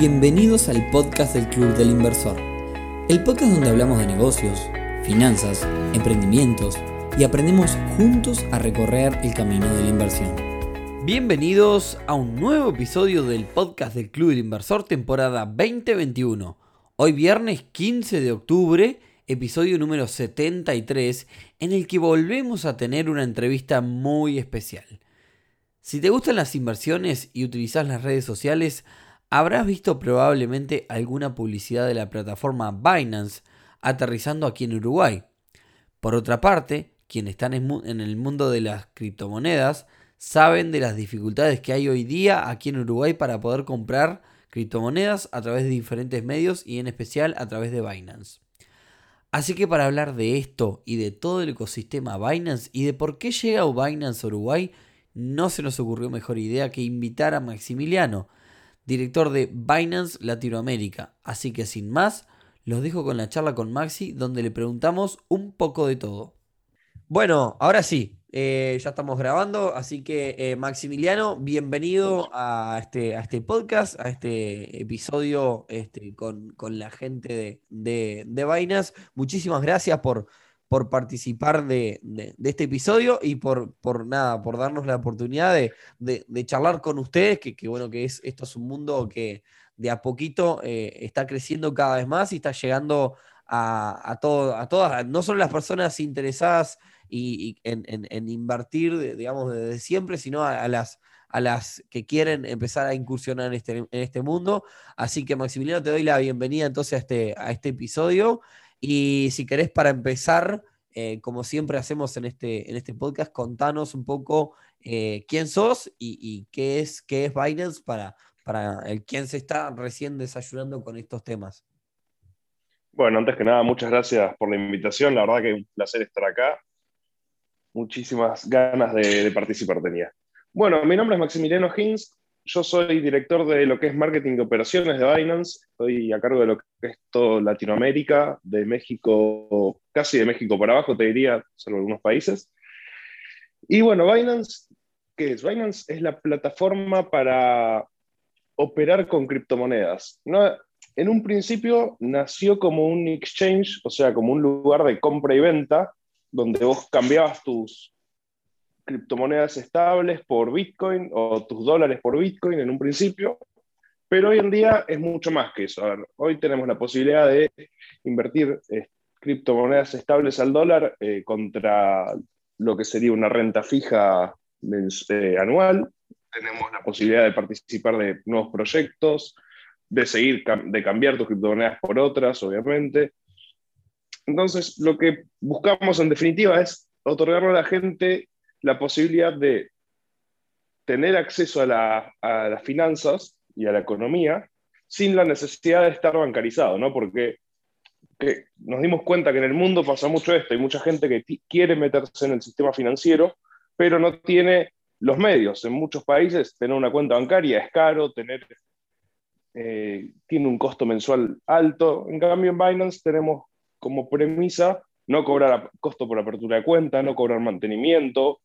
Bienvenidos al podcast del Club del Inversor, el podcast donde hablamos de negocios, finanzas, emprendimientos y aprendemos juntos a recorrer el camino de la inversión. Bienvenidos a un nuevo episodio del podcast del Club del Inversor temporada 2021. Hoy viernes 15 de octubre, episodio número 73, en el que volvemos a tener una entrevista muy especial. Si te gustan las inversiones y utilizas las redes sociales, Habrás visto probablemente alguna publicidad de la plataforma Binance aterrizando aquí en Uruguay. Por otra parte, quienes están en el mundo de las criptomonedas saben de las dificultades que hay hoy día aquí en Uruguay para poder comprar criptomonedas a través de diferentes medios y en especial a través de Binance. Así que para hablar de esto y de todo el ecosistema Binance y de por qué llega Binance a Uruguay, no se nos ocurrió mejor idea que invitar a Maximiliano, director de Binance Latinoamérica. Así que sin más, los dejo con la charla con Maxi, donde le preguntamos un poco de todo. Bueno, ahora sí, eh, ya estamos grabando, así que eh, Maximiliano, bienvenido a este, a este podcast, a este episodio este, con, la gente de, de, de Binance. Muchísimas gracias por, por participar de, este episodio y por, por nada, por darnos la oportunidad de, charlar con ustedes, que, bueno, que es, esto es un mundo que de a poquito eh, está creciendo cada vez más y está llegando a, todo, a todas, no solo las personas interesadas y, en, invertir, digamos, desde siempre, sino a, las a las que quieren empezar a incursionar en este, en este mundo. Así que Maximiliano, te doy la bienvenida entonces a este, a este episodio y si querés, para empezar, eh, como siempre hacemos en este, en este podcast, contanos un poco eh, quién sos y, qué, es, qué es Binance para, para el quien se está recién desayunando con estos temas. Bueno, antes que nada, muchas gracias por la invitación. La verdad que es un placer estar acá. Muchísimas ganas de, de participar tenía. Bueno, mi nombre es Maximiliano Hinz, yo soy director de lo que es marketing de operaciones de Binance. Estoy a cargo de lo que es todo Latinoamérica, de México, casi de México para abajo, te diría, salvo algunos países. Y bueno, Binance, ¿qué es? Binance es la plataforma para operar con criptomonedas. En un principio nació como un exchange, o sea, como un lugar de compra y venta, donde vos cambiabas tus, criptomonedas estables por Bitcoin o tus dólares por Bitcoin en un principio, pero hoy en día es mucho más que eso. hoy tenemos la posibilidad de invertir eh, criptomonedas estables al dólar eh, contra lo que sería una renta fija eh, anual. Tenemos la posibilidad de participar de nuevos proyectos, de seguir, de cambiar tus criptomonedas por otras, obviamente. Entonces, lo que buscamos en definitiva es otorgarle a la gente la posibilidad de tener acceso a, las finanzas y a la economía sin la necesidad de estar bancarizado, ¿no? Porque nos dimos cuenta que en el mundo pasa mucho esto, hay mucha gente que quiere meterse en el sistema financiero, pero no tiene los medios. En muchos países tener una cuenta bancaria es caro, tener, eh, tiene un costo mensual alto. En cambio, en Binance tenemos como premisa no cobrar costo por apertura de cuenta, no cobrar mantenimiento,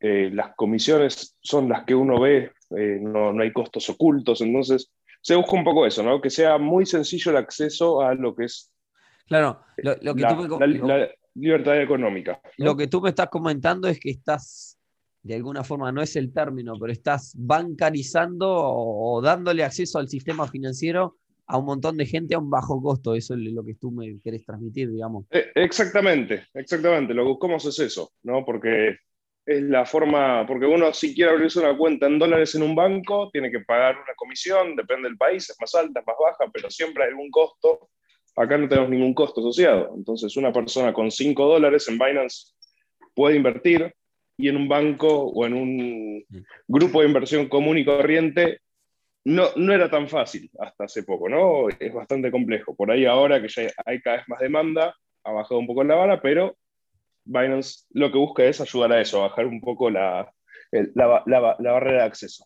eh, las comisiones son las que uno ve, eh, no, hay costos ocultos, entonces se busca un poco eso, ¿no? que sea muy sencillo el acceso a lo que es claro, lo, que la, tú la, libertad económica. Lo que tú me estás comentando es que estás, de alguna forma, no es el término, pero estás bancarizando o, dándole acceso al sistema financiero a un montón de gente a un bajo costo. Eso es lo que tú me querés transmitir, digamos. Eh, exactamente, exactamente. Lo que buscamos es eso, ¿no? Porque es la forma, porque uno si quiere abrirse una cuenta en dólares en un banco, tiene que pagar una comisión, depende del país, es más alta, es más baja, pero siempre hay algún costo. Acá no tenemos ningún costo asociado. Entonces, una persona con 5 dólares en Binance puede invertir y en un banco o en un grupo de inversión común y corriente no, no era tan fácil hasta hace poco, ¿no? Es bastante complejo. Por ahí ahora que ya hay cada vez más demanda, ha bajado un poco la vara, pero Binance lo que busca es ayudar a eso, bajar un poco la, barrera de acceso.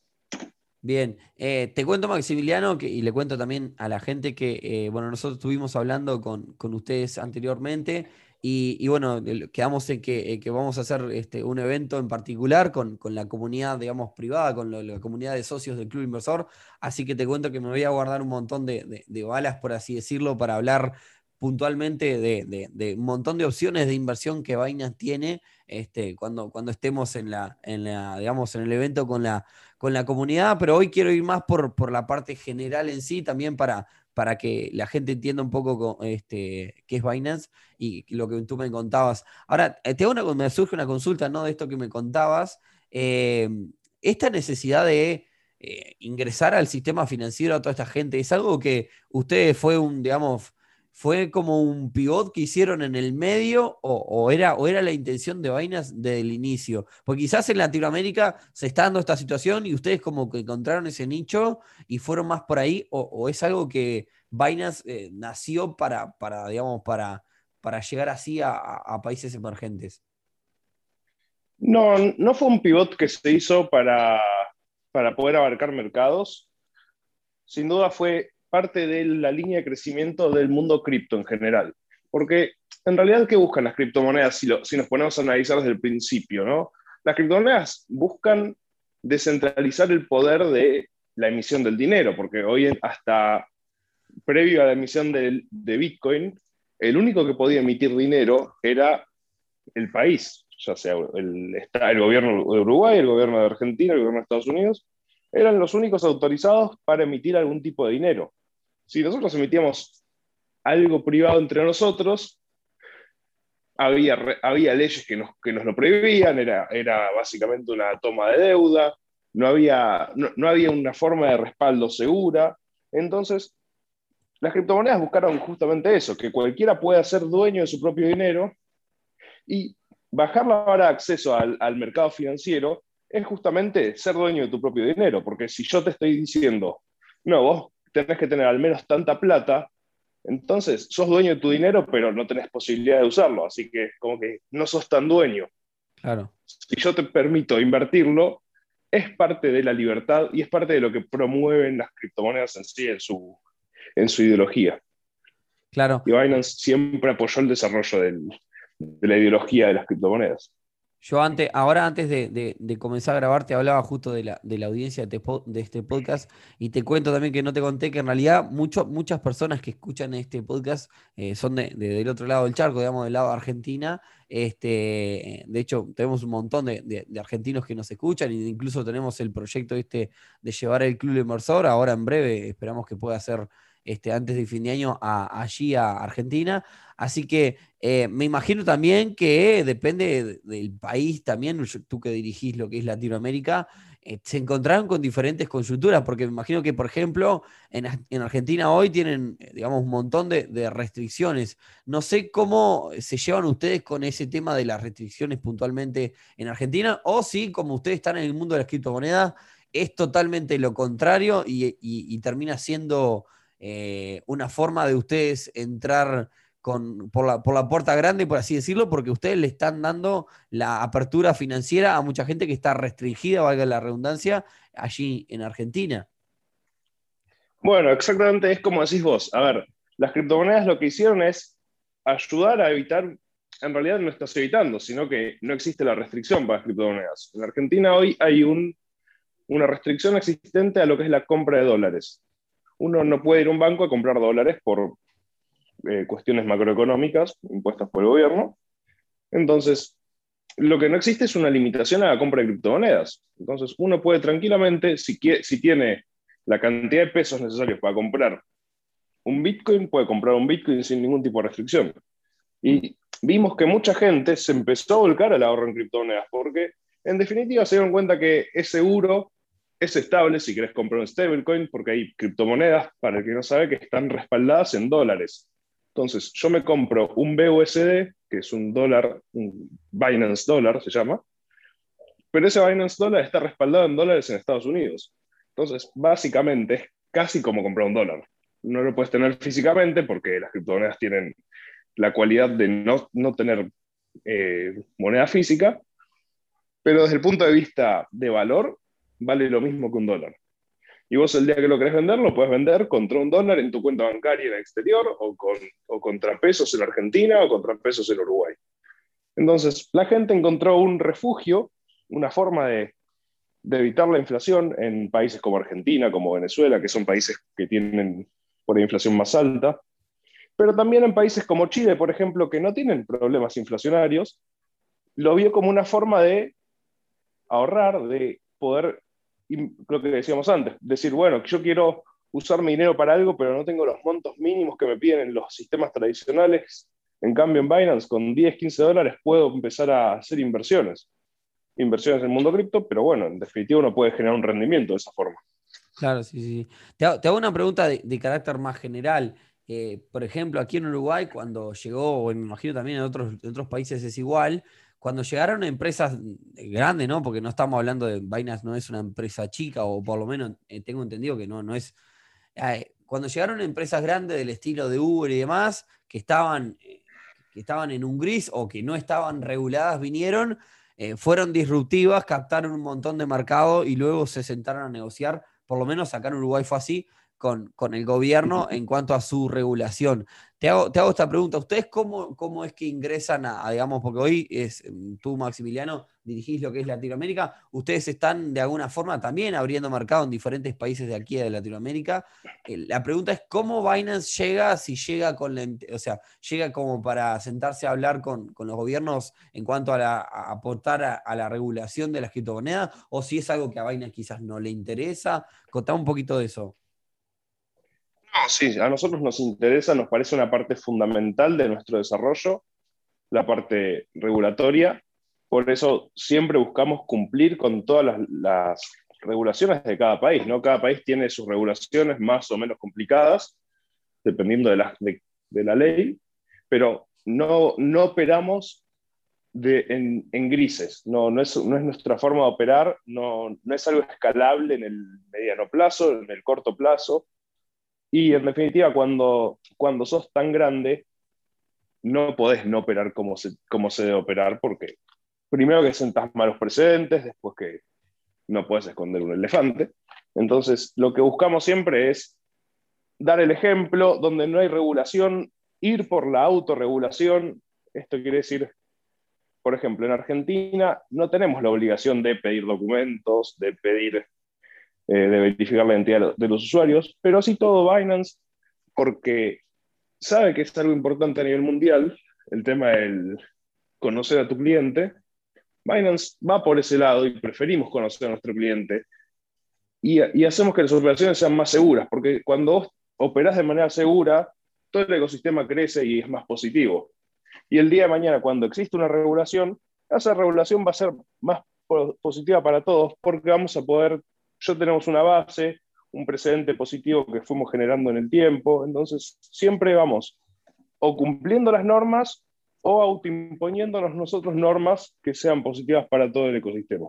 Bien, eh, te cuento Maximiliano que, y le cuento también a la gente que, eh, bueno, nosotros estuvimos hablando con, ustedes anteriormente Y, bueno, quedamos en que, vamos a hacer este, un evento en particular con, la comunidad, digamos, privada, con la comunidad de socios del Club Inversor. Así que te cuento que me voy a guardar un montón de, balas, por así decirlo, para hablar puntualmente de, un montón de opciones de inversión que Binance tiene este, cuando, cuando estemos en la, en la, digamos, en el evento con la, con la comunidad, pero hoy quiero ir más por, por la parte general en sí, también para, para que la gente entienda un poco este, qué es Binance y lo que tú me contabas. Ahora, eh, te una, me surge una consulta ¿no? de esto que me contabas. Eh, esta necesidad de eh, ingresar al sistema financiero a toda esta gente, ¿es algo que ustedes fue un, digamos, ¿Fue como un pivot que hicieron en el medio o, era, o era la intención de Binance desde el inicio? Porque quizás en Latinoamérica se está dando esta situación y ustedes como que encontraron ese nicho y fueron más por ahí, o, es algo que Binance eh, nació para, para, digamos, para, para llegar así a, países emergentes. No, no fue un pivot que se hizo para, para poder abarcar mercados. Sin duda fue parte de la línea de crecimiento del mundo cripto en general. Porque en realidad, ¿qué buscan las criptomonedas si, nos ponemos a analizar desde el principio? ¿no? Las criptomonedas buscan descentralizar el poder de la emisión del dinero, porque hoy hasta previo a la emisión de, de Bitcoin, el único que podía emitir dinero era el país, ya sea el, el, gobierno de Uruguay, el gobierno de Argentina, el gobierno de Estados Unidos, eran los únicos autorizados para emitir algún tipo de dinero si nosotros emitíamos algo privado entre nosotros, había, había leyes que nos, que nos lo prohibían, era, era básicamente una toma de deuda, no había, no, había una forma de respaldo segura. Entonces, las criptomonedas buscaron justamente eso, que cualquiera pueda ser dueño de su propio dinero y bajar la vara de acceso al, al mercado financiero es justamente ser dueño de tu propio dinero, porque si yo te estoy diciendo, no, vos tenés que tener al menos tanta plata, entonces sos dueño de tu dinero, pero no tenés posibilidad de usarlo, así que como que no sos tan dueño. Claro. Si yo te permito invertirlo, es parte de la libertad y es parte de lo que promueven las criptomonedas en sí, en su, en su ideología. Claro. Y Binance siempre apoyó el desarrollo de la ideología de las criptomonedas. Yo antes, ahora antes de, comenzar a grabar, te hablaba justo de la, de la audiencia de, este podcast y te cuento también que no te conté que en realidad muchas personas que escuchan este podcast eh, son de, del otro lado del charco, digamos, del lado de Argentina. Este, de hecho, tenemos un montón de, argentinos que nos escuchan e incluso tenemos el proyecto este de llevar el Club Inversor. Ahora en breve esperamos que pueda ser este, antes de fin de año allí a Argentina. Así que eh, me imagino también que depende del país también, tú que dirigís lo que es Latinoamérica, eh, se encontraron con diferentes consulturas, porque me imagino que, por ejemplo, en, Argentina hoy tienen, eh, digamos, un montón de, restricciones. No sé cómo se llevan ustedes con ese tema de las restricciones puntualmente en Argentina, o si, como ustedes están en el mundo de las criptomonedas, es totalmente lo contrario y termina siendo eh, una forma de ustedes entrar con, por, la, por la puerta grande, por así decirlo, porque ustedes le están dando la apertura financiera a mucha gente que está restringida, valga la redundancia, allí en Argentina. Bueno, exactamente es como decís vos. A ver, las criptomonedas lo que hicieron es ayudar a evitar, en realidad no estás evitando, sino que no existe la restricción para las criptomonedas. En Argentina hoy hay un, una restricción existente a lo que es la compra de dólares uno no puede ir a un banco a comprar dólares por eh, cuestiones macroeconómicas impuestas por el gobierno. Entonces, lo que no existe es una limitación a la compra de criptomonedas. Entonces, uno puede tranquilamente, si, si tiene la cantidad de pesos necesarios para comprar un Bitcoin, puede comprar un Bitcoin sin ningún tipo de restricción. Y vimos que mucha gente se empezó a volcar al ahorro en criptomonedas porque, en definitiva, se dieron cuenta que es seguro es estable si querés comprar un stablecoin, porque hay criptomonedas, para el que no sabe, que están respaldadas en dólares. Entonces, yo me compro un BUSD, que es un dólar, un Binance Dollar se llama, pero ese Binance Dollar está respaldado en dólares en Estados Unidos. Entonces, básicamente es casi como comprar un dólar. No lo puedes tener físicamente porque las criptomonedas tienen la cualidad de no, no tener eh, moneda física, pero desde el punto de vista de valor, vale lo mismo que un dólar. Y vos el día que lo querés vender, lo puedes vender contra un dólar en tu cuenta bancaria en el exterior, o, con, o contra pesos en Argentina, o contra pesos en Uruguay. Entonces, la gente encontró un refugio, una forma de, de evitar la inflación en países como Argentina, como Venezuela, que son países que tienen por inflación más alta, pero también en países como Chile, por ejemplo, que no tienen problemas inflacionarios, lo vio como una forma de ahorrar, de poder, lo que decíamos antes, decir, bueno, yo quiero usar mi dinero para algo, pero no tengo los montos mínimos que me piden en los sistemas tradicionales. En cambio, en Binance, con 10, 15 dólares puedo empezar a hacer inversiones. Inversiones en el mundo cripto, pero bueno, en definitiva uno puede generar un rendimiento de esa forma. Claro, sí, sí. Te hago, una pregunta de, carácter más general. Eh, por ejemplo, aquí en Uruguay, cuando llegó, o me imagino también en otros, en otros países es igual, cuando llegaron empresas grandes, ¿no? Porque no estamos hablando de Binance, no es una empresa chica, o por lo menos eh, tengo entendido que no, no es. Eh, cuando llegaron empresas grandes del estilo de Uber y demás, que estaban, que estaban en un gris o que no estaban reguladas, vinieron, fueron disruptivas, captaron un montón de mercado y luego se sentaron a negociar por lo menos acá en Uruguay fue así, con, con el gobierno en cuanto a su regulación. Te hago, te hago esta pregunta, ¿ustedes cómo, cómo es que ingresan a, digamos, porque hoy es mm, tú, Maximiliano, dirigís lo que es Latinoamérica, ustedes están de alguna forma también abriendo mercado en diferentes países de aquí de Latinoamérica. Eh, la pregunta es, ¿cómo Binance llega, si llega con la, o sea, llega como para sentarse a hablar con, con los gobiernos en cuanto a, la, aportar a, la regulación de las criptomonedas, o si es algo que a Binance quizás no le interesa? Contame un poquito de eso. No, sí, a nosotros nos interesa, nos parece una parte fundamental de nuestro desarrollo, la parte regulatoria. Por eso siempre buscamos cumplir con todas las, regulaciones de cada país. ¿no? Cada país tiene sus regulaciones más o menos complicadas, dependiendo de la, de, la ley, pero no, no operamos en, en, grises. No, no, es, no es nuestra forma de operar, no, no es algo escalable en el mediano plazo, en el corto plazo y en definitiva, cuando, cuando sos tan grande, no podés no operar como se, como se debe operar, porque primero que sentas malos precedentes, después que no puedes esconder un elefante. Entonces, lo que buscamos siempre es dar el ejemplo donde no hay regulación, ir por la autorregulación. Esto quiere decir, por ejemplo, en Argentina no tenemos la obligación de pedir documentos, de pedir eh, de verificar la identidad de los usuarios, pero sí todo Binance, porque sabe que es algo importante a nivel mundial, el tema del conocer a tu cliente. Binance va por ese lado y preferimos conocer a nuestro cliente y, y hacemos que las operaciones sean más seguras, porque cuando operas de manera segura, todo el ecosistema crece y es más positivo. Y el día de mañana, cuando existe una regulación, esa regulación va a ser más positiva para todos porque vamos a poder ya tenemos una base, un precedente positivo que fuimos generando en el tiempo, entonces siempre vamos o cumpliendo las normas o autoimponiéndonos nosotros normas que sean positivas para todo el ecosistema.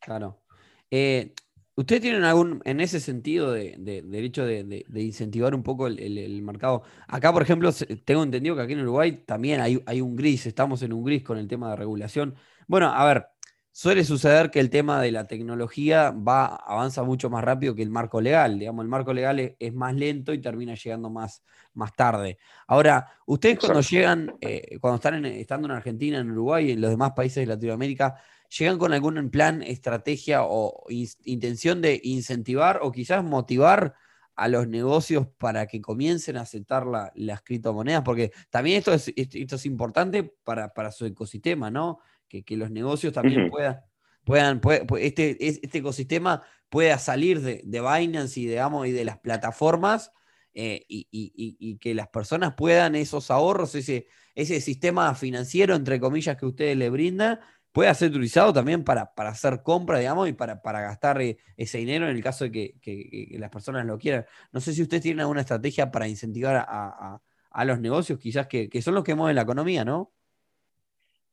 Claro. Eh, ¿Ustedes tienen algún, en ese sentido, de, derecho de, incentivar un poco el, mercado? Acá, por ejemplo, tengo entendido que aquí en Uruguay también hay, hay un gris, estamos en un gris con el tema de regulación. Bueno, a ver, Suele suceder que el tema de la tecnología va, avanza mucho más rápido que el marco legal. Digamos, el marco legal es, más lento y termina llegando más, más tarde. Ahora, ustedes cuando llegan, eh, cuando están estando en Argentina, en Uruguay y en los demás países de Latinoamérica, ¿llegan con algún plan, estrategia o intención de incentivar o quizás motivar a los negocios para que comiencen a aceptar las criptomonedas? Porque también esto es, esto es importante para, para su ecosistema, ¿no? Que, los negocios también puedan, puedan este, este ecosistema pueda salir de, de Binance y, digamos, y de las plataformas eh, y, que las personas puedan esos ahorros, ese, ese sistema financiero, entre comillas, que ustedes le brindan, pueda ser utilizado también para, para hacer compras, digamos, y para, para gastar eh, ese dinero en el caso de que, las personas lo quieran. No sé si ustedes tienen alguna estrategia para incentivar a, a los negocios, quizás que, que, son los que mueven la economía, ¿no?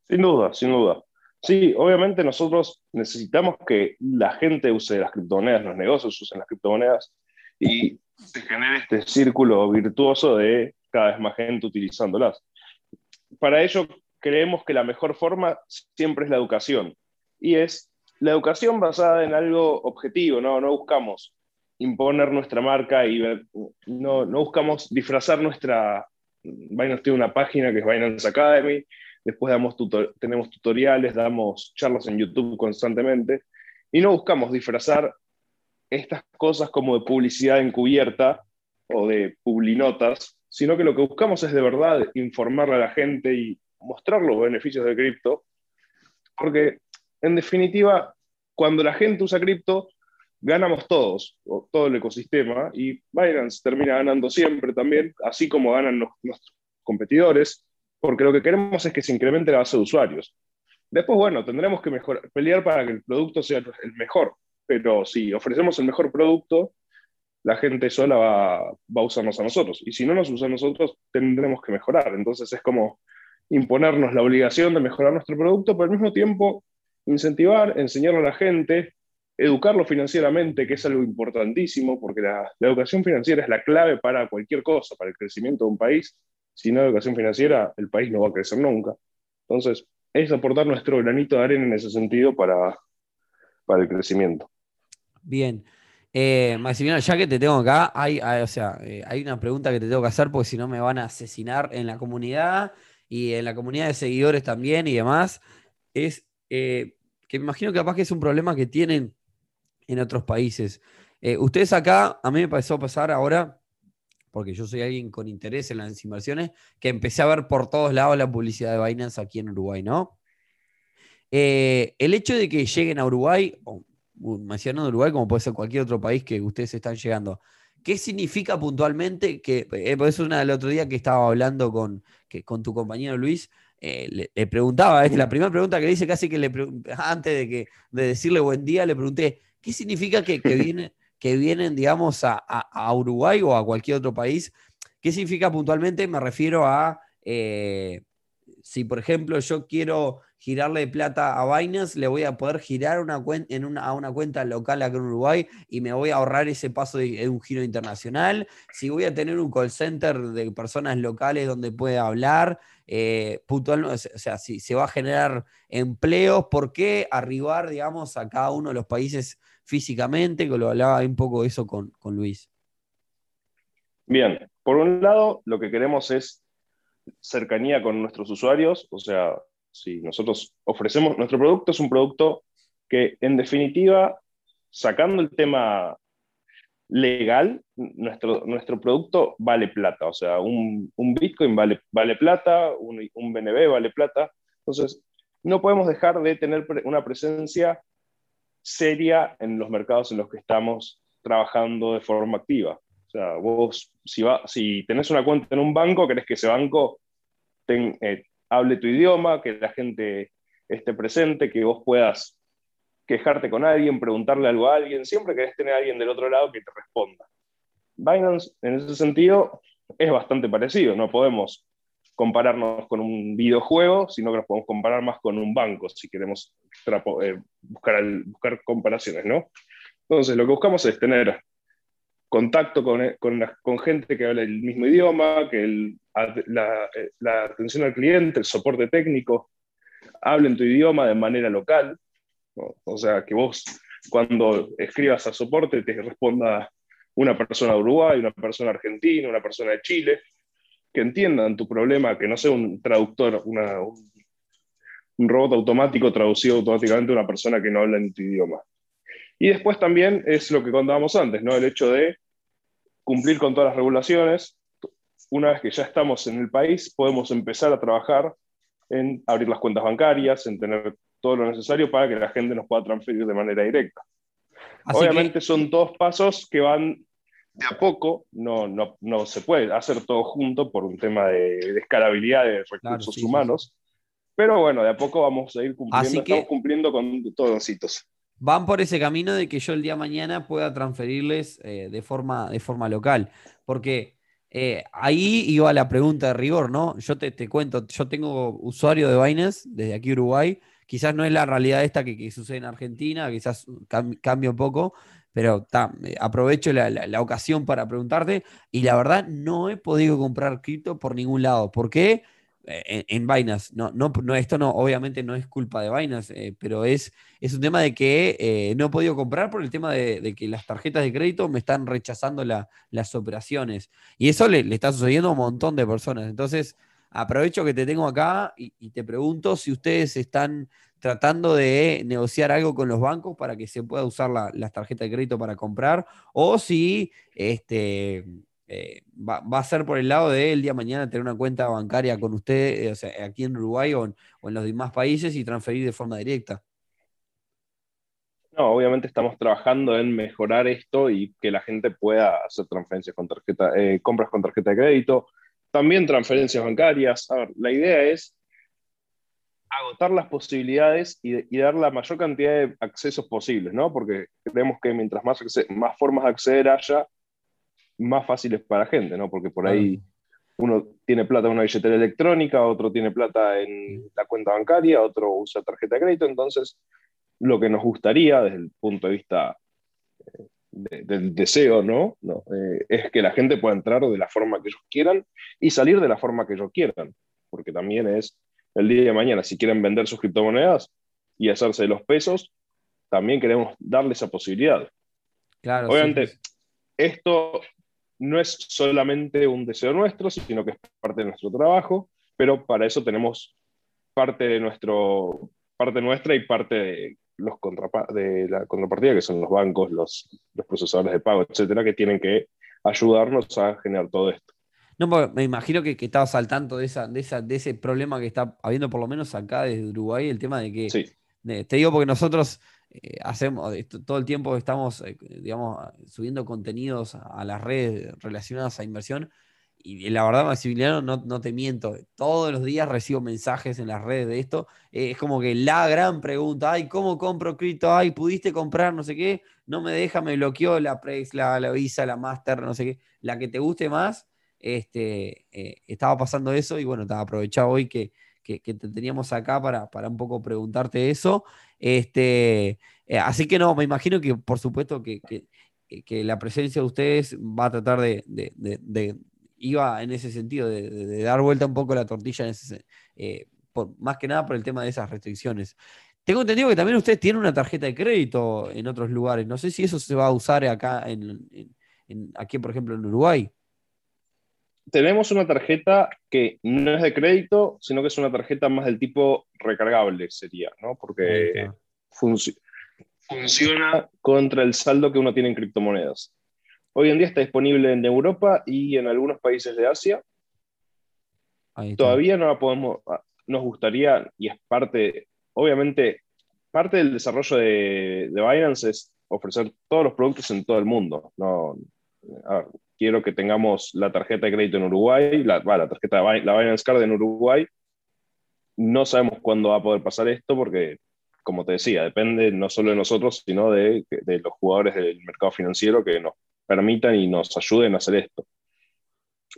Sin duda, sin duda. Sí, obviamente nosotros necesitamos que la gente use las criptomonedas, los negocios usen las criptomonedas y se genere este círculo virtuoso de cada vez más gente utilizándolas. Para ello, creemos que la mejor forma siempre es la educación y es la educación basada en algo objetivo, no, no buscamos imponer nuestra marca y no, no buscamos disfrazar nuestra... Binance tiene una página que es Binance Academy, después damos tenemos tutoriales, damos charlas en YouTube constantemente, y no buscamos disfrazar estas cosas como de publicidad encubierta o de publinotas, sino que lo que buscamos es de verdad informarle a la gente y mostrar los beneficios de cripto, porque en definitiva, cuando la gente usa cripto, ganamos todos, todo el ecosistema, y Binance termina ganando siempre también, así como ganan nuestros competidores, porque lo que queremos es que se incremente la base de usuarios. Después, bueno, tendremos que pelear para que el producto sea el mejor, pero si ofrecemos el mejor producto, la gente sola va, va, a usarnos a nosotros. Y si no nos usa a nosotros, tendremos que mejorar. Entonces es como imponernos la obligación de mejorar nuestro producto, pero al mismo tiempo incentivar, enseñarle a la gente, educarlo financieramente, que es algo importantísimo, porque la, educación financiera es la clave para cualquier cosa, para el crecimiento de un país. Si no hay educación financiera, el país no va a crecer nunca. Entonces, es aportar nuestro granito de arena en ese sentido para, para el crecimiento. Bien. Eh, Maximiliano, ya que te tengo acá, hay, o sea, eh, hay una pregunta que te tengo que hacer porque si no me van a asesinar en la comunidad y en la comunidad de seguidores también y demás. Es eh, que me imagino que capaz que es un problema que tienen en otros países. ustedes acá, a mí me pasó pasar ahora, porque yo soy alguien con interés en las inversiones, que empecé a ver por todos lados la publicidad de Binance aquí en Uruguay, ¿no? el hecho de que lleguen a Uruguay, mencionando Uruguay como puede ser cualquier otro país que ustedes están llegando. ¿Qué significa puntualmente que, eh, por eso una del otro día que estaba hablando con, que, con tu compañero Luis, eh, le, preguntaba, es la primera pregunta que dice casi que le antes de, que, de decirle buen día, le pregunté, ¿qué significa que, que, viene, que vienen, digamos, a, Uruguay o a cualquier otro país? ¿Qué significa puntualmente? Me refiero a, eh, si por ejemplo yo quiero girarle plata a Binance, le voy a poder girar una, a una cuenta local acá en Uruguay y me voy a ahorrar ese paso de, un giro internacional. Si voy a tener un call center de personas locales donde pueda hablar, eh, puntual, o sea, si se va a generar empleos, ¿por qué arribar, digamos, a cada uno de los países físicamente? Que lo hablaba un poco eso con, con Luis. Bien, por un lado, lo que queremos es cercanía con nuestros usuarios, o sea, si nosotros ofrecemos, nuestro producto es un producto que en definitiva, sacando el tema legal, nuestro, nuestro producto vale plata, o sea, un, un Bitcoin vale, vale plata, un, un, BNB vale plata, entonces no podemos dejar de tener una presencia seria en los mercados en los que estamos trabajando de forma activa. O sea, vos, si, va, si tenés una cuenta en un banco, querés que ese banco eh, hable tu idioma, que la gente esté presente, que vos puedas quejarte con alguien, preguntarle algo a alguien, siempre querés tener a alguien del otro lado que te responda. Binance, en ese sentido, es bastante parecido. No podemos compararnos con un videojuego, sino que nos podemos comparar más con un banco, si queremos eh, buscar, buscar comparaciones, ¿no? Entonces, lo que buscamos es tener contacto con, con, gente que habla el mismo idioma, que la, la, atención al cliente, el soporte técnico, hablen tu idioma de manera local. O sea, que vos cuando escribas a soporte te responda una persona de Uruguay, una persona argentina, una persona de Chile, que entiendan tu problema, que no sea un traductor, una, un, robot automático traducido automáticamente a una persona que no habla en tu idioma. Y después también es lo que contábamos antes, ¿no? El hecho de cumplir con todas las regulaciones. Una vez que ya estamos en el país, podemos empezar a trabajar en abrir las cuentas bancarias, en tener todo lo necesario para que la gente nos pueda transferir de manera directa. Obviamente son todos pasos que van de a poco, no, no, no, se puede hacer todo junto por un tema de, escalabilidad de recursos humanos, pero bueno, de a poco vamos a ir cumpliendo, estamos cumpliendo con todos los hitos van por ese camino de que yo el día de mañana pueda transferirles eh, de, forma, de forma local. Porque eh, ahí iba la pregunta de rigor, ¿no? Yo te, cuento, yo tengo usuario de Binance desde aquí Uruguay. Quizás no es la realidad esta que, sucede en Argentina, quizás cambia un poco, pero eh, aprovecho la, la, ocasión para preguntarte. Y la verdad, no he podido comprar cripto por ningún lado. ¿Por qué? eh, en, Binance. No, no, no, esto no, obviamente no es culpa de Binance, eh, pero es, es un tema de que no he podido comprar por el tema de, que las tarjetas de crédito me están rechazando las operaciones. Y eso le, está sucediendo a un montón de personas. Entonces, aprovecho que te tengo acá y, te pregunto si ustedes están tratando de negociar algo con los bancos para que se pueda usar las tarjetas de crédito para comprar o si este, eh, va, a ser por el lado de el día de mañana tener una cuenta bancaria con usted, eh, o sea, aquí en Uruguay o en, los demás países y transferir de forma directa. No, obviamente estamos trabajando en mejorar esto y que la gente pueda hacer transferencias con tarjeta, eh, compras con tarjeta de crédito, también transferencias bancarias. A ver, la idea es agotar las posibilidades y, dar la mayor cantidad de accesos posibles, ¿no? Porque creemos que mientras más, más formas de acceder haya, más fáciles para la gente, ¿no? Porque por ahí uno tiene plata en una billetera electrónica, otro tiene plata en la cuenta bancaria, otro usa tarjeta de crédito, entonces lo que nos gustaría desde el punto de vista eh, del deseo, ¿no? no eh, es que la gente pueda entrar de la forma que ellos quieran y salir de la forma que ellos quieran, porque también es el día de mañana, si quieren vender sus criptomonedas y hacerse los pesos, también queremos darle esa posibilidad. Claro, Obviamente, esto no es solamente un deseo nuestro, sino que es parte de nuestro trabajo, pero para eso tenemos parte de nuestro, parte nuestra y parte de, los de la contrapartida, que son los bancos, los, los procesadores de pago, etcétera, que tienen que ayudarnos a generar todo esto. No, me imagino que, que estabas al tanto de, esa, de, esa, de ese problema que está habiendo, por lo menos acá desde Uruguay, el tema de que. Sí. te digo porque nosotros eh, hacemos, todo el tiempo estamos, eh, digamos, subiendo contenidos a, las redes relacionadas a inversión. Y la verdad, Maximiliano, no, no, te miento, todos los días recibo mensajes en las redes de esto. Eh, es como que la gran pregunta, ay, ¿cómo compro cripto? Ay, ¿pudiste comprar no sé qué? No me deja, me bloqueó la Prex, la, la Visa, la Master, no sé qué. La que te guste más, este, estaba pasando eso y bueno, te aprovechado hoy que, que, te teníamos acá para, para un poco preguntarte eso. Este, eh, así que no, me imagino que por supuesto que, la presencia de ustedes va a tratar de, iba en ese sentido, de, dar vuelta un poco la tortilla, en ese, eh, más que nada por el tema de esas restricciones. Tengo entendido que también ustedes tienen una tarjeta de crédito en otros lugares. No sé si eso se va a usar acá, en, aquí por ejemplo en Uruguay tenemos una tarjeta que no es de crédito, sino que es una tarjeta más del tipo recargable, sería, ¿no? Porque funciona contra el saldo que uno tiene en criptomonedas. Hoy en día está disponible en Europa y en algunos países de Asia. Todavía no la podemos, ah, nos gustaría, y es parte, obviamente, parte del desarrollo de, de Binance es ofrecer todos los productos en todo el mundo. No, quiero que tengamos la tarjeta de crédito en Uruguay, la, la tarjeta, la Binance Card en Uruguay. No sabemos cuándo va a poder pasar esto porque, como te decía, depende no solo de nosotros, sino de, de los jugadores del mercado financiero que nos permitan y nos ayuden a hacer esto.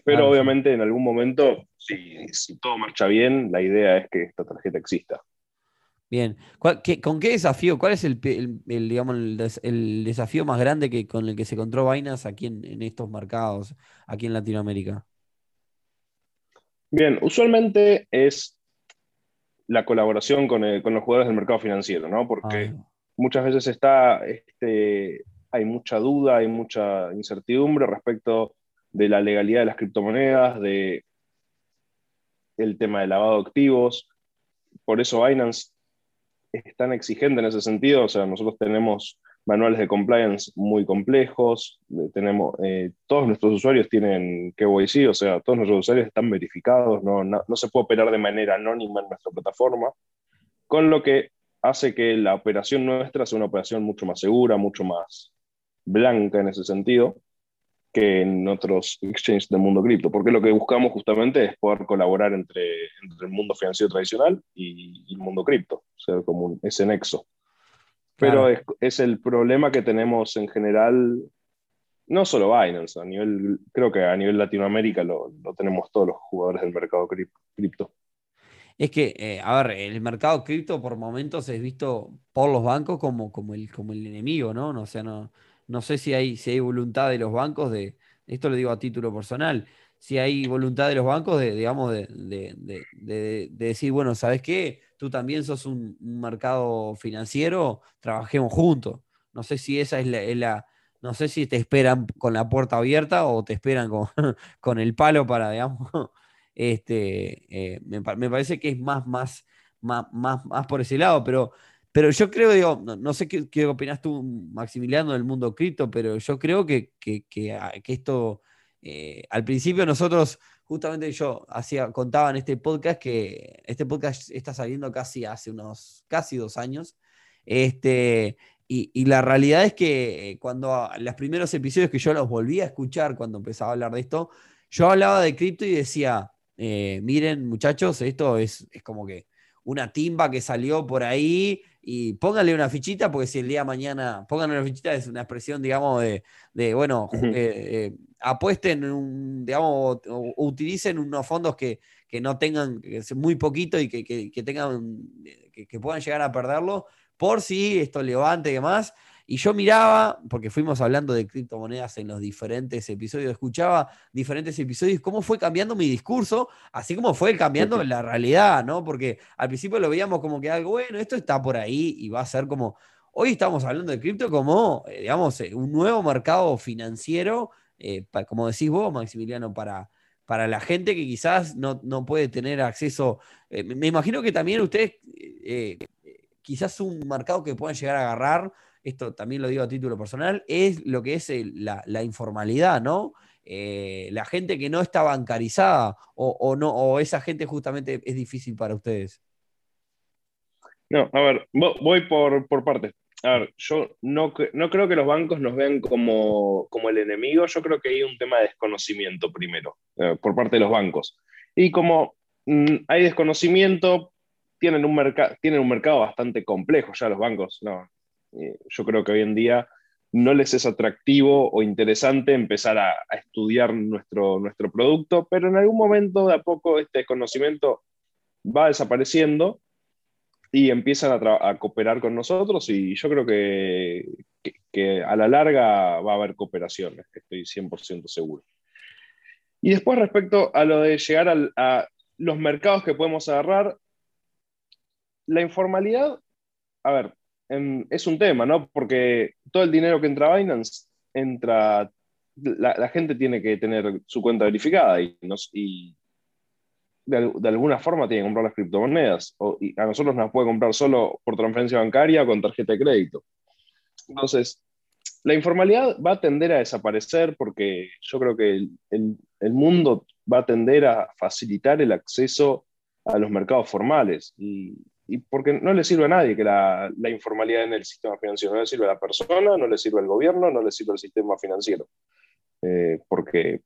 Pero obviamente en algún momento, si, si todo marcha bien, la idea es que esta tarjeta exista. Bien. ¿Con qué desafío? ¿Cuál es el, digamos, el, desafío más grande que, con el que se encontró Binance aquí en, estos mercados, aquí en Latinoamérica? Bien, usualmente es la colaboración con, los jugadores del mercado financiero, ¿no? Porque ah. muchas veces está, este, hay mucha duda, hay mucha incertidumbre respecto de la legalidad de las criptomonedas, de el tema del lavado de activos. Por eso Binance es tan exigente en ese sentido, o sea, nosotros tenemos manuales de compliance muy complejos, eh, tenemos, eh, todos nuestros usuarios tienen KYC, o sea, todos nuestros usuarios están verificados, no, no, se puede operar de manera anónima en nuestra plataforma, con lo que hace que la operación nuestra sea una operación mucho más segura, mucho más blanca en ese sentido, que en otros exchanges del mundo cripto, porque lo que buscamos justamente es poder colaborar entre, el mundo financiero tradicional y, el mundo cripto, o sea, como ese nexo. Pero es, el problema que tenemos en general, no solo Binance, a nivel, creo que a nivel Latinoamérica lo, tenemos todos los jugadores del mercado cripto. Es que, eh, a ver, el mercado cripto por momentos es visto por los bancos como, como, el, como el enemigo, ¿no? O sea, no, no sé si hay, si hay voluntad de los bancos de, esto lo digo a título personal, si hay voluntad de los bancos de, digamos, de, decir, bueno, ¿sabes qué? Tú también sos un, mercado financiero, trabajemos juntos. No sé si esa es la, no sé si te esperan con la puerta abierta o te esperan con, con el palo para, digamos, este, eh, me, parece que es más, más, más, más, por ese lado, pero, pero yo creo, digo, no, sé qué, opinas tú, Maximiliano, del mundo cripto, pero yo creo que, que, ah, esto, eh, al principio nosotros, justamente yo hacía, contaba en este podcast que este podcast está saliendo casi hace unos, casi dos años, este, y, la realidad es que cuando los primeros episodios que yo los volví a escuchar cuando empezaba a hablar de esto, yo hablaba de cripto y decía, eh, miren muchachos, esto es, es, como que una timba que salió por ahí y pónganle una fichita porque si el día de mañana, pónganle una fichita es una expresión, digamos, de, de bueno, eh, eh, apuesten, un, digamos, o, utilicen unos fondos que, que no tengan, que muy poquito y que, que, que tengan, que, puedan llegar a perderlo por si esto levante y demás. Y yo miraba, porque fuimos hablando de criptomonedas en los diferentes episodios, escuchaba diferentes episodios, cómo fue cambiando mi discurso, así como fue cambiando la realidad, ¿no? Porque al principio lo veíamos como que algo, bueno, esto está por ahí y va a ser como, hoy estamos hablando de cripto como, eh, digamos, eh, un nuevo mercado financiero, eh, como decís vos, Maximiliano, para, para la gente que quizás no, no puede tener acceso. me imagino que también ustedes quizás un mercado que puedan llegar a agarrar, esto también lo digo a título personal, es lo que es la, informalidad, ¿no? Eh, la gente que no está bancarizada o, no, o esa gente justamente es difícil para ustedes. No, a ver, voy por, por partes. A ver, yo no, no, creo que los bancos nos vean como, como, el enemigo, yo creo que hay un tema de desconocimiento primero, eh, por parte de los bancos. Y como mm, hay desconocimiento, tienen un, tienen un mercado bastante complejo ya los bancos. No, yo creo que hoy en día no les es atractivo o interesante empezar a, estudiar nuestro, nuestro producto, pero en algún momento de a poco este conocimiento va desapareciendo y empiezan a, cooperar con nosotros y yo creo que, que, a la larga va a haber cooperación, estoy 100% seguro. Y después respecto a lo de llegar a los mercados que podemos agarrar, la informalidad, a ver, es un tema, ¿no? Porque todo el dinero que entra a Binance entra, la, gente tiene que tener su cuenta verificada y, y de, alguna forma tiene que comprar las criptomonedas. O, y a nosotros nos puede comprar solo por transferencia bancaria o con tarjeta de crédito. Entonces, la informalidad va a tender a desaparecer porque yo creo que el, el mundo va a tender a facilitar el acceso a los mercados formales. Y, y porque no le sirve a nadie que la, la, informalidad en el sistema financiero, no le sirve a la persona, no le sirve al gobierno, no le sirve al sistema financiero, eh, porque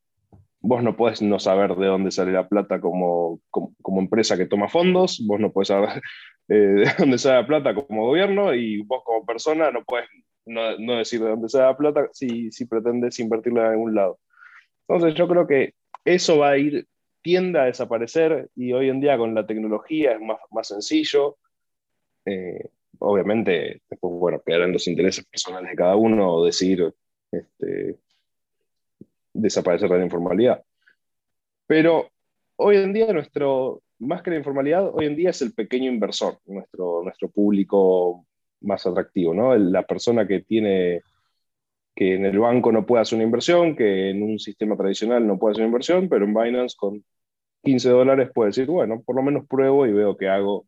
vos no podés no saber de dónde sale la plata como, como, empresa que toma fondos, vos no podés saber eh, de dónde sale la plata como gobierno y vos como persona no podés no, no decir de dónde sale la plata si, si pretendes invertirla en algún lado. Entonces yo creo que eso va a ir tiende a desaparecer y hoy en día con la tecnología es más, más sencillo. Eh, obviamente, después, bueno, quedarán los intereses personales de cada uno decir este, desaparecer de la informalidad. Pero hoy en día nuestro, más que la informalidad, hoy en día es el pequeño inversor, nuestro, nuestro público más atractivo, ¿no? La persona que tiene que en el banco no puede hacer una inversión, que en un sistema tradicional no puede hacer una inversión, pero en Binance con 15 dólares puede decir, bueno, por lo menos pruebo y veo qué hago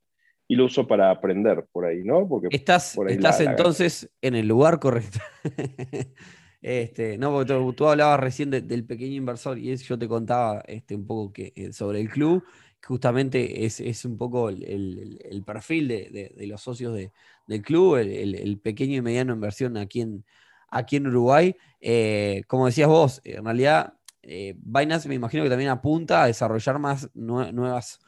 y lo uso para aprender por ahí, ¿no? Porque estás, estás entonces en el lugar correcto. este, no, porque tú, hablabas recién del pequeño inversor y yo te contaba este, un poco que, eh, sobre el club, justamente es, un poco el, perfil de, los socios del club, el, pequeño y mediano inversión aquí en, aquí en Uruguay. Eh, como decías vos, en realidad eh, Binance me imagino que también apunta a desarrollar más nuevas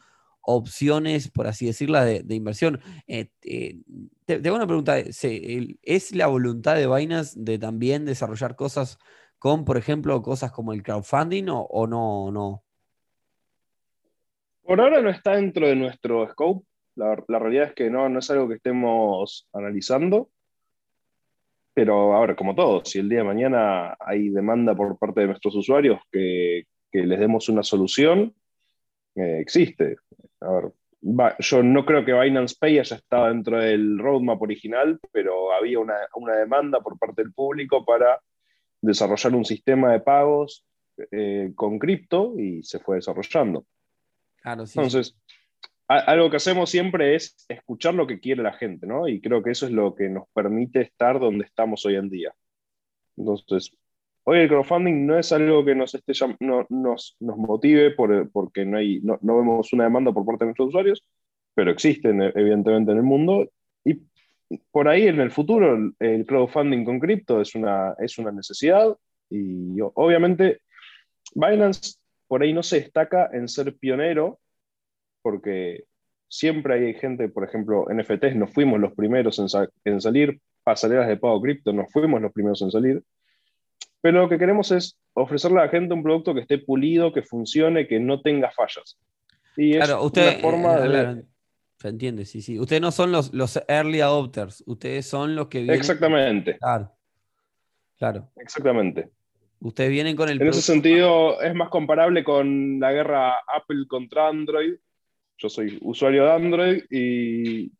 opciones, por así decirlo, de, inversión. Eh, eh, te, tengo una pregunta, ¿es la voluntad de Binance de también desarrollar cosas con, por ejemplo, cosas como el crowdfunding o, no, no? Por ahora no está dentro de nuestro scope. La, la realidad es que no, no es algo que estemos analizando. Pero ahora, como todo, si el día de mañana hay demanda por parte de nuestros usuarios que, que les demos una solución, eh, existe. A ver, yo no creo que Binance Pay haya estado dentro del roadmap original, pero había una, demanda por parte del público para desarrollar un sistema de pagos eh, con cripto y se fue desarrollando. Entonces, algo que hacemos siempre es escuchar lo que quiere la gente, ¿no? Y creo que eso es lo que nos permite estar donde estamos hoy en día. Entonces, hoy el crowdfunding no es algo que nos, esté, no, nos, nos, motive por, porque no, hay, no, no, vemos una demanda por parte de nuestros usuarios, pero existen evidentemente en el mundo. Y por ahí en el futuro el, crowdfunding con cripto es una, es una necesidad y obviamente Binance por ahí no se destaca en ser pionero porque siempre hay gente, por ejemplo, NFTs, no fuimos los primeros en, en salir, pasarelas de pago cripto, no fuimos los primeros en salir, pero lo que queremos es ofrecerle a la gente un producto que esté pulido, que funcione, que no tenga fallas. Y es usted, una forma eh, de... Se entiende, sí, sí. Ustedes no son los, los early adopters, ustedes son los que vienen... Exactamente. Claro. Claro. Exactamente. Ustedes vienen con el... En ese sentido, es más comparable con la guerra Apple contra Android. Yo soy usuario de Android y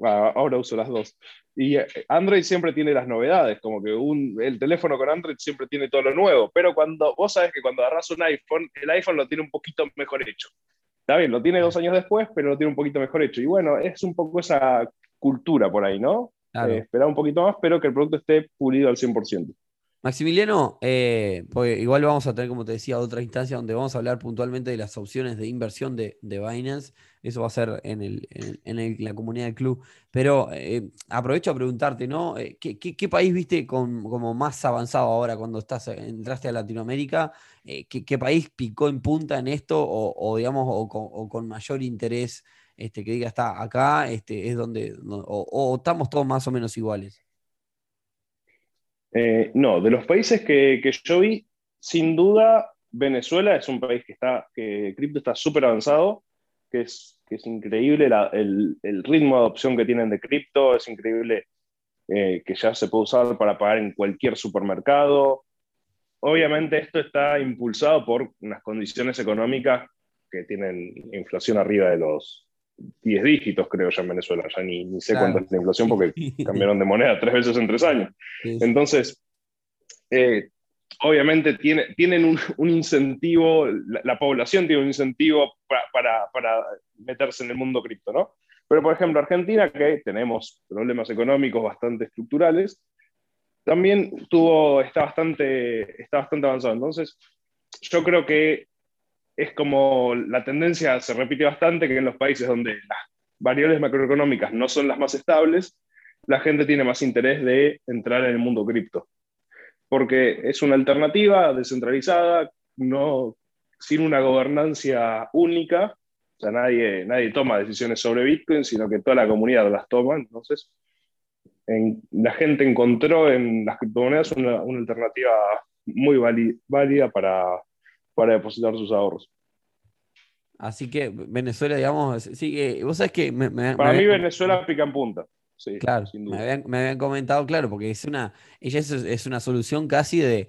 ahora uso las dos. Y eh, Android siempre tiene las novedades, como que un, el teléfono con Android siempre tiene todo lo nuevo, pero cuando vos sabes que cuando agarras un iPhone, el iPhone lo tiene un poquito mejor hecho. Está bien, lo tiene dos años después, pero lo tiene un poquito mejor hecho. Y bueno, es un poco esa cultura por ahí, ¿no? Eh, esperar un poquito más, pero que el producto esté pulido al 100%. Maximiliano, eh, pues igual vamos a tener, como te decía, otra instancia donde vamos a hablar puntualmente de las opciones de inversión de, Binance. Eso va a ser en, el, en, la comunidad del club. Pero eh, aprovecho a preguntarte, ¿no? Eh, ¿Qué, país viste como más avanzado ahora cuando estás, entraste a Latinoamérica? ¿qué, país picó en punta en esto o, digamos, o con, mayor interés este, que diga está acá, este, es donde, o estamos todos más o menos iguales? Eh, no, de los países que, yo vi, sin duda, Venezuela es un país que está, que cripto está súper avanzado, que es, que es increíble el, ritmo de adopción que tienen de cripto, es increíble eh, que ya se puede usar para pagar en cualquier supermercado. Obviamente esto está impulsado por unas condiciones económicas que tienen inflación arriba de los 10 dígitos, creo ya en Venezuela, ya ni, ni sé cuánto es la inflación porque cambiaron de moneda tres veces en tres años. Entonces, eh, obviamente tiene, tienen un, un incentivo, la, población tiene un incentivo para, para, meterse en el mundo cripto, ¿no? Pero, por ejemplo, Argentina, que tenemos problemas económicos bastante estructurales, también tuvo, está bastante, está bastante avanzado. Entonces, yo creo que es como la tendencia se repite bastante que en los países donde las variables macroeconómicas no son las más estables, la gente tiene más interés de entrar en el mundo cripto. Porque es una alternativa descentralizada, no, sin una gobernancia única, o sea, nadie, nadie toma decisiones sobre Bitcoin, sino que toda la comunidad las toma. Entonces, la gente encontró en las criptomonedas una, una alternativa muy válida para, para depositar sus ahorros. Así que Venezuela, digamos, sí, vos sabés que... para mí Venezuela pica en punta. Sí, claro, Me, habían, comentado, claro, porque es una, ella es, una solución casi de,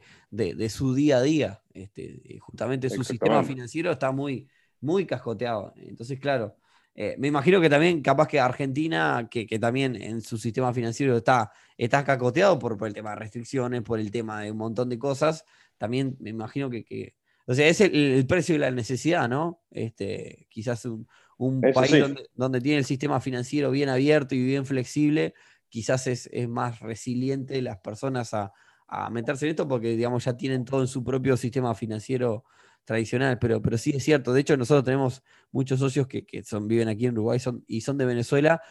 su día a día. Este, justamente su sistema financiero está muy, muy cascoteado. Entonces, claro, eh, me imagino que también, capaz que Argentina, que, también en su sistema financiero está, está cacoteado por, el tema de restricciones, por el tema de un montón de cosas, también me imagino que o sea, es el, precio de la necesidad, ¿no? Este, quizás un, país donde, tiene el sistema financiero bien abierto y bien flexible, quizás es, más resiliente las personas a, meterse en esto porque, digamos, ya tienen todo en su propio sistema financiero tradicional, pero, pero sí es cierto. De hecho, nosotros tenemos muchos socios que, son, viven aquí en Uruguay son, y son de Venezuela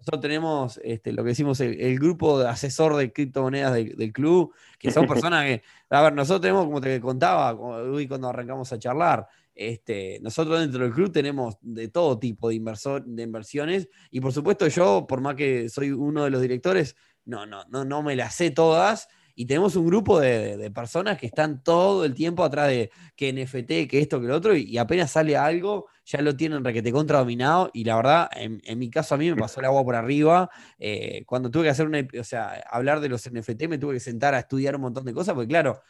nosotros tenemos este, lo que decimos el, grupo de asesor de criptomonedas del club, que son personas que, a ver, nosotros tenemos, como te contaba cuando arrancamos a charlar, este, nosotros dentro del club tenemos de todo tipo de, inversor, de inversiones y por supuesto yo, por más que soy uno de los directores, no, no, no, no me las sé todas y tenemos un grupo de, personas que están todo el tiempo atrás de que NFT, que esto, que lo otro, y, apenas sale algo, ya lo tienen requete contra dominado. Y la verdad, en, mi caso a mí me pasó el agua por arriba. Eh, cuando tuve que hacer una, o sea, hablar de los NFT, me tuve que sentar a estudiar un montón de cosas, porque claro,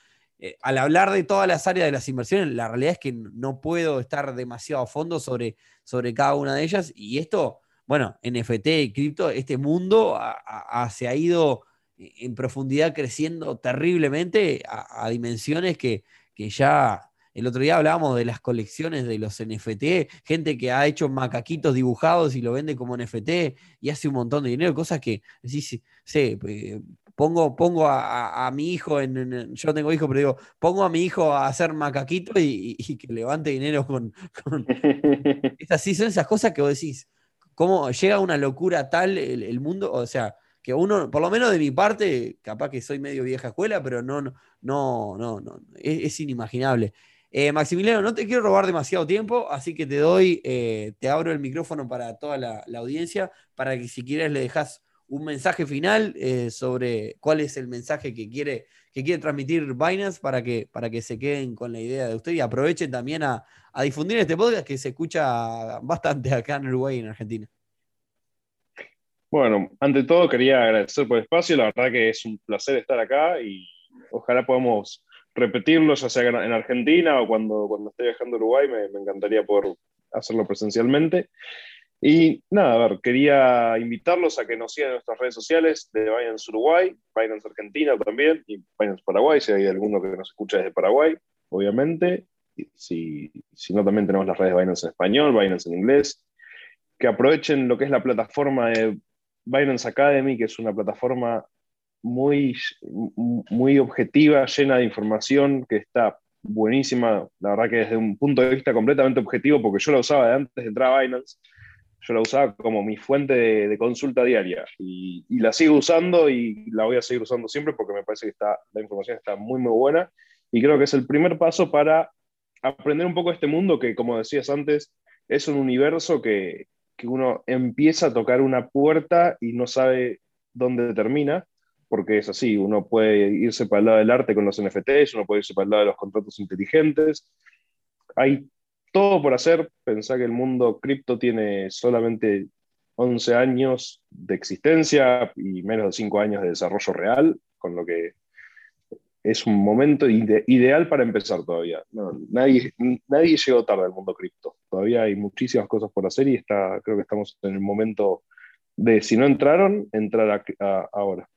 eh, al hablar de todas las áreas de las inversiones, la realidad es que no puedo estar demasiado a fondo sobre, sobre cada una de ellas. Y esto, bueno, NFT cripto, este mundo se ha ido en profundidad creciendo terriblemente a, dimensiones que, que ya el otro día hablábamos de las colecciones de los NFT, gente que ha hecho macaquitos dibujados y lo vende como NFT y hace un montón de dinero, cosas que sí, sí, sí pongo, pongo a, mi hijo en, Yo tengo hijo, pero digo, pongo a mi hijo a hacer macaquito y, que levante dinero con. es así, son esas cosas que vos decís. ¿Cómo llega una locura tal el, mundo? O sea, que uno, por lo menos de mi parte, capaz que soy medio vieja escuela, pero no, no, no, no, es inimaginable. Eh, Maximiliano, no te quiero robar demasiado tiempo, así que te doy, eh, te abro el micrófono para toda la, audiencia, para que si quieres le dejas un mensaje final eh, sobre cuál es el mensaje que quiere, que quiere transmitir Binance para que, para que se queden con la idea de usted y aprovechen también a, difundir este podcast que se escucha bastante acá en Uruguay y en Argentina. Bueno, ante todo quería agradecer por el espacio, la verdad que es un placer estar acá y ojalá podamos repetirlo, ya sea en Argentina o cuando, cuando esté viajando a Uruguay, me, encantaría poder hacerlo presencialmente. Y nada, a ver, quería invitarlos a que nos sigan en nuestras redes sociales de Binance Uruguay, Binance Argentina también, y Binance Paraguay, si hay alguno que nos escucha desde Paraguay, obviamente. Si, si no, también tenemos las redes de Binance en español, Binance en inglés. Que aprovechen lo que es la plataforma de Binance Academy, que es una plataforma muy, muy objetiva, llena de información, que está buenísima. La verdad que desde un punto de vista completamente objetivo, porque yo la usaba de antes de entrar a Binance, yo la usaba como mi fuente de, consulta diaria y, la sigo usando y la voy a seguir usando siempre porque me parece que está, la información está muy, muy buena y creo que es el primer paso para aprender un poco este mundo que, como decías antes, es un universo que, que uno empieza a tocar una puerta y no sabe dónde termina porque es así, uno puede irse para el lado del arte con los NFTs, uno puede irse para el lado de los contratos inteligentes. Hay todo por hacer. Pensar que el mundo cripto tiene solamente 11 años de existencia y menos de 5 años de desarrollo real, con lo que es un momento ideal para empezar todavía. nadie, nadie llegó tarde al mundo cripto. Todavía hay muchísimas cosas por hacer y está, creo que estamos en el momento de, si no entraron, entrar ahora.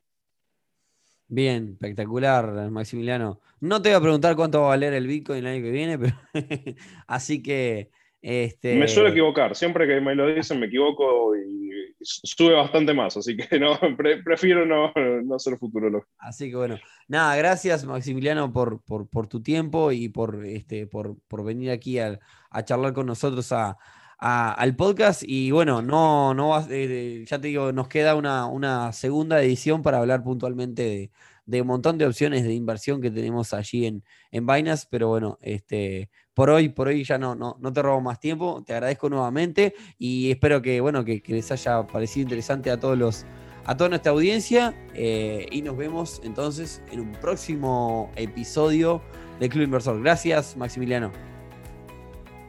Bien, espectacular, Maximiliano. No te voy a preguntar cuánto va a valer el Bitcoin el año que viene, pero así que. Este... Me suelo equivocar, siempre que me lo dicen me equivoco y sube bastante más, así que no, prefiero no, no ser futurología. Así que bueno, nada, gracias Maximiliano por, por, tu tiempo y por, este, por, venir aquí a, a charlar con nosotros a, al podcast. Y bueno, no, no eh, ya te digo, nos queda una, segunda edición para hablar puntualmente de, un montón de opciones de inversión que tenemos allí en, en Binance. Pero bueno, este, por hoy, por hoy ya no, no, no te robo más tiempo. Te agradezco nuevamente y espero que, bueno, que, les haya parecido interesante a todos los a toda nuestra audiencia eh, y nos vemos entonces en un próximo episodio de Club Inversor. Gracias, Maximiliano.